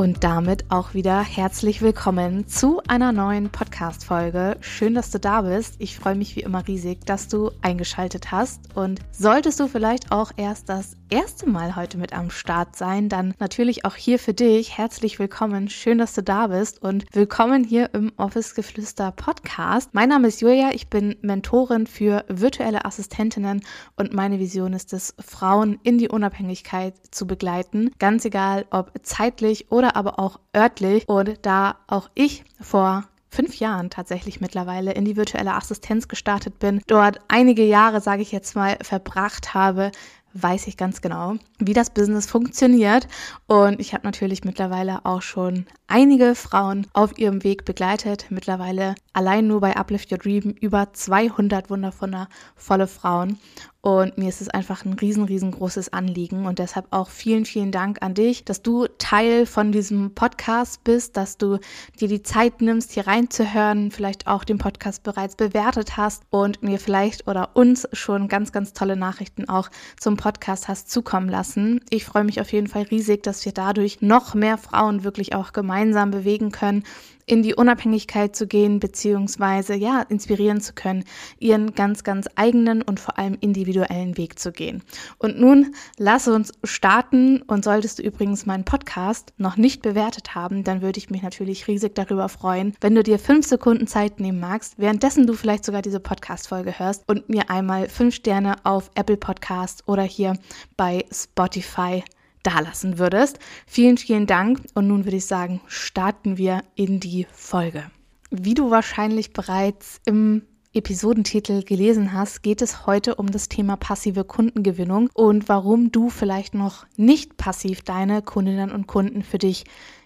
Und damit auch wieder herzlich willkommen zu einer neuen Podcast-Folge. Schön, dass du da bist. Ich freue mich wie immer riesig, dass du eingeschaltet hast. Und solltest du vielleicht auch erst das erste Mal heute mit am Start sein, dann natürlich auch hier für dich herzlich willkommen. Schön, dass du da bist und willkommen hier im Office Geflüster Podcast. Mein Name ist Julia, ich bin Mentorin für virtuelle Assistentinnen und meine Vision ist es, Frauen in die Unabhängigkeit zu begleiten, ganz egal ob zeitlich oder aber auch örtlich und da auch ich vor fünf Jahren tatsächlich mittlerweile in die virtuelle Assistenz gestartet bin, dort einige Jahre, sage ich jetzt mal, verbracht habe, weiß ich ganz genau, wie das Business funktioniert. Und ich habe natürlich mittlerweile auch schon einige Frauen auf ihrem Weg begleitet. Mittlerweile allein nur bei Uplift Your Dream über 200 wundervolle Frauen. Und mir ist es einfach ein riesen, riesengroßes Anliegen. Und deshalb auch vielen, vielen Dank an dich, dass du Teil von diesem Podcast bist, dass du dir die Zeit nimmst, hier reinzuhören, vielleicht auch den Podcast bereits bewertet hast und mir vielleicht oder uns schon ganz, ganz tolle Nachrichten auch zum Podcast hast zukommen lassen. Ich freue mich auf jeden Fall riesig, dass wir dadurch noch mehr Frauen wirklich auch gemeinsam bewegen können in die Unabhängigkeit zu gehen, beziehungsweise ja, inspirieren zu können, ihren ganz, ganz eigenen und vor allem individuellen Weg zu gehen. Und nun lass uns starten und solltest du übrigens meinen Podcast noch nicht bewertet haben, dann würde ich mich natürlich riesig darüber freuen, wenn du dir fünf Sekunden Zeit nehmen magst, währenddessen du vielleicht sogar diese Podcast-Folge hörst und mir einmal fünf Sterne auf Apple Podcast oder hier bei Spotify dalassen würdest. Vielen, vielen Dank. Und nun würde ich sagen, starten wir in die Folge. Wie du wahrscheinlich bereits im Episodentitel gelesen hast, geht es heute um das Thema passive Kundengewinnung und warum du vielleicht noch nicht passiv deine Kundinnen und Kunden für dich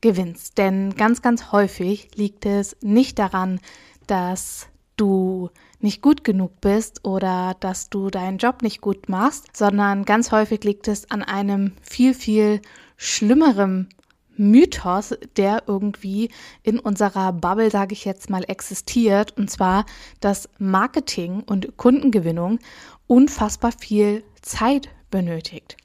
gewinnst. Denn ganz, ganz häufig liegt es nicht daran, dass du nicht gut genug bist oder dass du deinen Job nicht gut machst, sondern ganz häufig liegt es an einem viel, viel schlimmeren Mythos, der irgendwie in unserer Bubble, sage ich jetzt mal, existiert, und zwar, dass Marketing und Kundengewinnung unfassbar viel Zeit benötigt.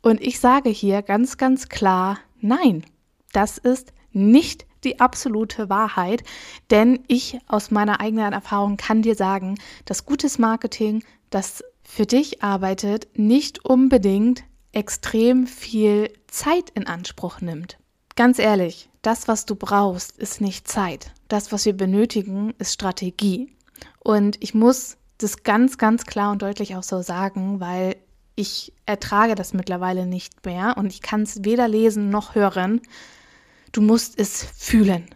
Und ich sage hier ganz, ganz klar, nein, das ist nicht die absolute Wahrheit, denn ich aus meiner eigenen Erfahrung kann dir sagen, dass gutes Marketing, das für dich arbeitet, nicht unbedingt extrem viel Zeit in Anspruch nimmt. Ganz ehrlich, das, was du brauchst, ist nicht Zeit. Das, was wir benötigen, ist Strategie. Und ich muss das ganz, ganz klar und deutlich auch so sagen, weil ich ertrage das mittlerweile nicht mehr und ich kann es weder lesen noch hören, Du musst es fühlen.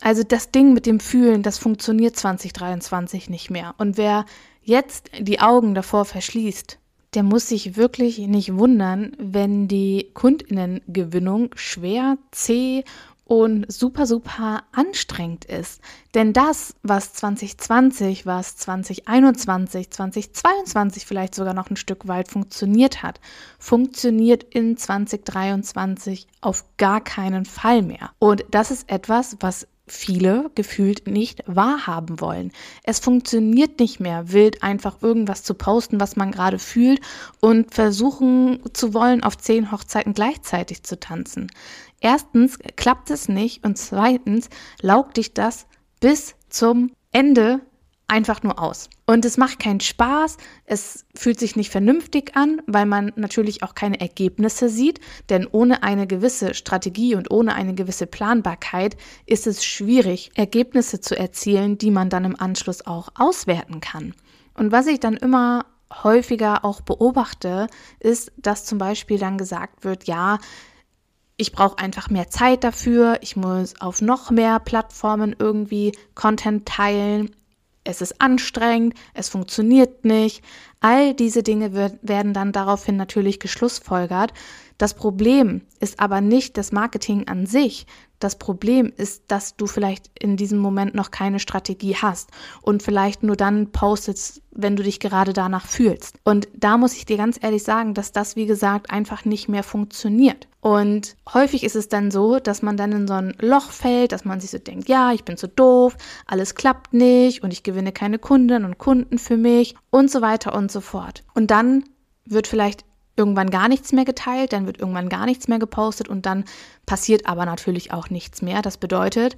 Also das Ding mit dem Fühlen, das funktioniert 2023 nicht mehr. Und wer jetzt die Augen davor verschließt, der muss sich wirklich nicht wundern, wenn die Kundinnengewinnung schwer, zäh und super, super anstrengend ist. Denn das, was 2020, was 2021, 2022 vielleicht sogar noch ein Stück weit funktioniert hat, funktioniert in 2023 auf gar keinen Fall mehr. Und das ist etwas, was viele gefühlt nicht wahrhaben wollen. Es funktioniert nicht mehr, wild einfach irgendwas zu posten, was man gerade fühlt und versuchen zu wollen, auf zehn Hochzeiten gleichzeitig zu tanzen. Erstens klappt es nicht und zweitens laugt dich das bis zum Ende einfach nur aus. Und es macht keinen Spaß, es fühlt sich nicht vernünftig an, weil man natürlich auch keine Ergebnisse sieht, denn ohne eine gewisse Strategie und ohne eine gewisse Planbarkeit ist es schwierig, Ergebnisse zu erzielen, die man dann im Anschluss auch auswerten kann. Und was ich dann immer häufiger auch beobachte, ist, dass zum Beispiel dann gesagt wird, ja, ich brauche einfach mehr Zeit dafür, ich muss auf noch mehr Plattformen irgendwie Content teilen, es ist anstrengend, es funktioniert nicht. All diese Dinge werden dann daraufhin natürlich geschlussfolgert. Das Problem ist aber nicht das Marketing an sich. Das Problem ist, dass du vielleicht in diesem Moment noch keine Strategie hast und vielleicht nur dann postest, wenn du dich gerade danach fühlst. Und da muss ich dir ganz ehrlich sagen, dass das, wie gesagt, einfach nicht mehr funktioniert. Und häufig ist es dann so, dass man dann in so ein Loch fällt, dass man sich so denkt, ja, ich bin zu doof, alles klappt nicht und ich gewinne keine Kunden und Kunden für mich und so weiter und so fort. Und dann wird vielleicht irgendwann gar nichts mehr geteilt, dann wird irgendwann gar nichts mehr gepostet und dann passiert aber natürlich auch nichts mehr. Das bedeutet,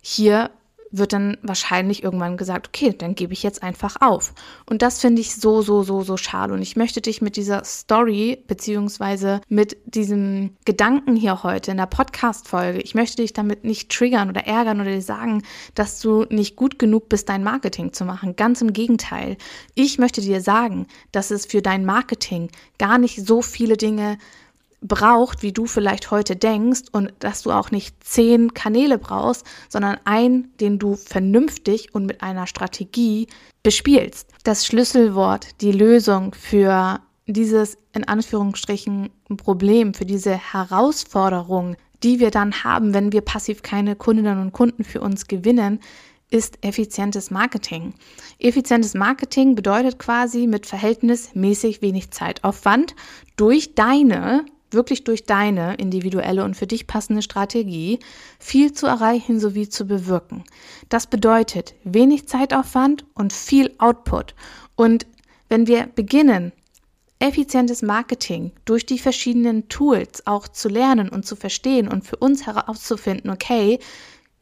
hier wird dann wahrscheinlich irgendwann gesagt, okay, dann gebe ich jetzt einfach auf. Und das finde ich so, so, so, so schade. Und ich möchte dich mit dieser Story beziehungsweise mit diesem Gedanken hier heute in der Podcast-Folge, ich möchte dich damit nicht triggern oder ärgern oder dir sagen, dass du nicht gut genug bist, dein Marketing zu machen. Ganz im Gegenteil. Ich möchte dir sagen, dass es für dein Marketing gar nicht so viele Dinge braucht, wie du vielleicht heute denkst und dass du auch nicht zehn Kanäle brauchst, sondern einen, den du vernünftig und mit einer Strategie bespielst. Das Schlüsselwort, die Lösung für dieses in Anführungsstrichen Problem, für diese Herausforderung, die wir dann haben, wenn wir passiv keine Kundinnen und Kunden für uns gewinnen, ist effizientes Marketing. Effizientes Marketing bedeutet quasi mit verhältnismäßig wenig Zeitaufwand durch deine wirklich durch deine individuelle und für dich passende Strategie viel zu erreichen sowie zu bewirken. Das bedeutet wenig Zeitaufwand und viel Output. Und wenn wir beginnen, effizientes Marketing durch die verschiedenen Tools auch zu lernen und zu verstehen und für uns herauszufinden, okay,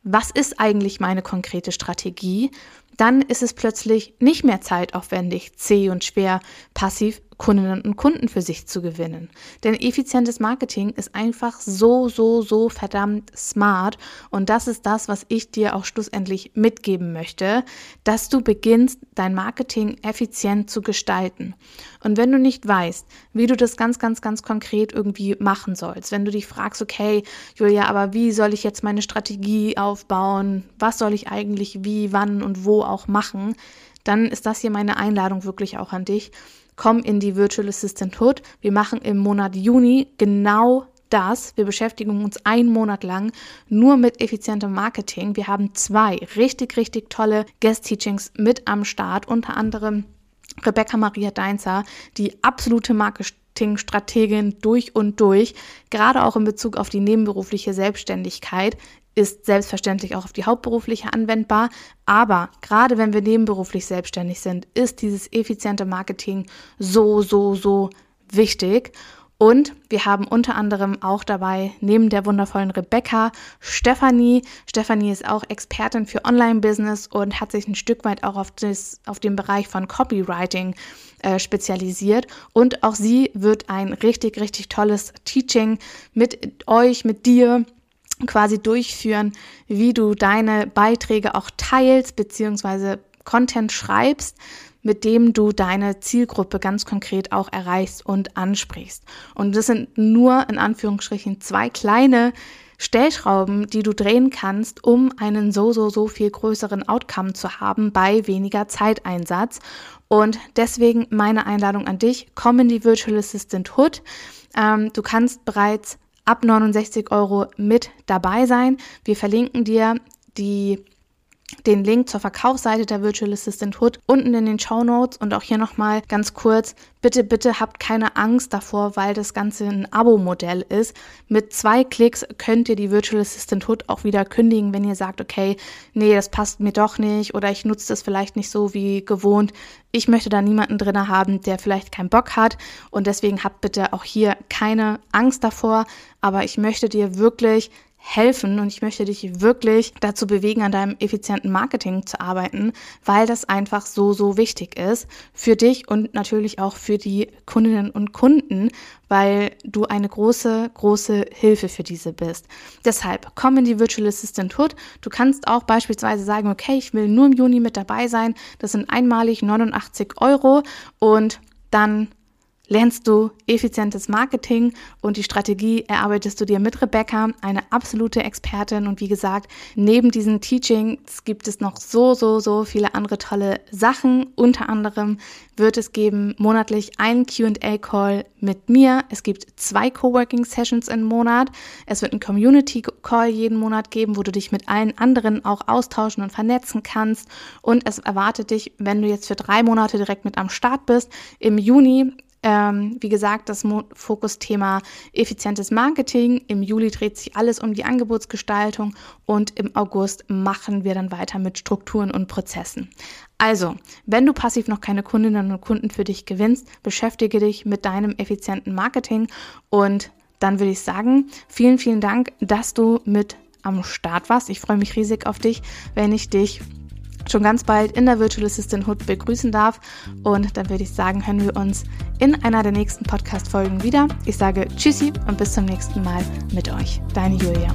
was ist eigentlich meine konkrete Strategie, dann ist es plötzlich nicht mehr zeitaufwendig, zäh und schwer, passiv Kundinnen und Kunden für sich zu gewinnen. Denn effizientes Marketing ist einfach so, so, so verdammt smart. Und das ist das, was ich dir auch schlussendlich mitgeben möchte, dass du beginnst, dein Marketing effizient zu gestalten. Und wenn du nicht weißt, wie du das ganz, ganz, ganz konkret irgendwie machen sollst, wenn du dich fragst, okay, Julia, aber wie soll ich jetzt meine Strategie aufbauen? Was soll ich eigentlich wie, wann und wo auch machen? Dann ist das hier meine Einladung wirklich auch an dich komm in die Virtual Assistant Hood. Wir machen im Monat Juni genau das. Wir beschäftigen uns einen Monat lang nur mit effizientem Marketing. Wir haben zwei richtig, richtig tolle Guest-Teachings mit am Start, unter anderem Rebecca Maria Deinzer, die absolute Marketingstrategin durch und durch, gerade auch in Bezug auf die nebenberufliche Selbstständigkeit ist selbstverständlich auch auf die hauptberufliche anwendbar. Aber gerade wenn wir nebenberuflich selbstständig sind, ist dieses effiziente Marketing so, so, so wichtig. Und wir haben unter anderem auch dabei, neben der wundervollen Rebecca, Stefanie. Stefanie ist auch Expertin für Online-Business und hat sich ein Stück weit auch auf, das, auf den Bereich von Copywriting äh, spezialisiert. Und auch sie wird ein richtig, richtig tolles Teaching mit euch, mit dir quasi durchführen, wie du deine Beiträge auch teilst, beziehungsweise Content schreibst, mit dem du deine Zielgruppe ganz konkret auch erreichst und ansprichst. Und das sind nur in Anführungsstrichen zwei kleine Stellschrauben, die du drehen kannst, um einen so, so, so viel größeren Outcome zu haben bei weniger Zeiteinsatz. Und deswegen meine Einladung an dich, komm in die Virtual Assistant Hood. Ähm, du kannst bereits ab 69 Euro mit dabei sein. Wir verlinken dir die den Link zur Verkaufsseite der Virtual Assistant Hood unten in den Show Notes und auch hier nochmal ganz kurz. Bitte, bitte habt keine Angst davor, weil das Ganze ein Abo-Modell ist. Mit zwei Klicks könnt ihr die Virtual Assistant Hood auch wieder kündigen, wenn ihr sagt, okay, nee, das passt mir doch nicht oder ich nutze das vielleicht nicht so wie gewohnt. Ich möchte da niemanden drin haben, der vielleicht keinen Bock hat und deswegen habt bitte auch hier keine Angst davor. Aber ich möchte dir wirklich helfen und ich möchte dich wirklich dazu bewegen, an deinem effizienten Marketing zu arbeiten, weil das einfach so, so wichtig ist für dich und natürlich auch für die Kundinnen und Kunden, weil du eine große, große Hilfe für diese bist. Deshalb komm in die Virtual Assistant Hood. Du kannst auch beispielsweise sagen, okay, ich will nur im Juni mit dabei sein. Das sind einmalig 89 Euro und dann lernst du effizientes Marketing und die Strategie erarbeitest du dir mit Rebecca, eine absolute Expertin. Und wie gesagt, neben diesen Teachings gibt es noch so, so, so viele andere tolle Sachen. Unter anderem wird es geben monatlich einen QA-Call mit mir. Es gibt zwei Coworking-Sessions im Monat. Es wird einen Community-Call jeden Monat geben, wo du dich mit allen anderen auch austauschen und vernetzen kannst. Und es erwartet dich, wenn du jetzt für drei Monate direkt mit am Start bist, im Juni ähm, wie gesagt, das Fokusthema effizientes Marketing. Im Juli dreht sich alles um die Angebotsgestaltung und im August machen wir dann weiter mit Strukturen und Prozessen. Also, wenn du passiv noch keine Kundinnen und Kunden für dich gewinnst, beschäftige dich mit deinem effizienten Marketing und dann würde ich sagen, vielen, vielen Dank, dass du mit am Start warst. Ich freue mich riesig auf dich, wenn ich dich schon ganz bald in der Virtual Assistant Hood begrüßen darf. Und dann würde ich sagen, hören wir uns in einer der nächsten Podcast-Folgen wieder. Ich sage Tschüssi und bis zum nächsten Mal mit euch. Deine Julia.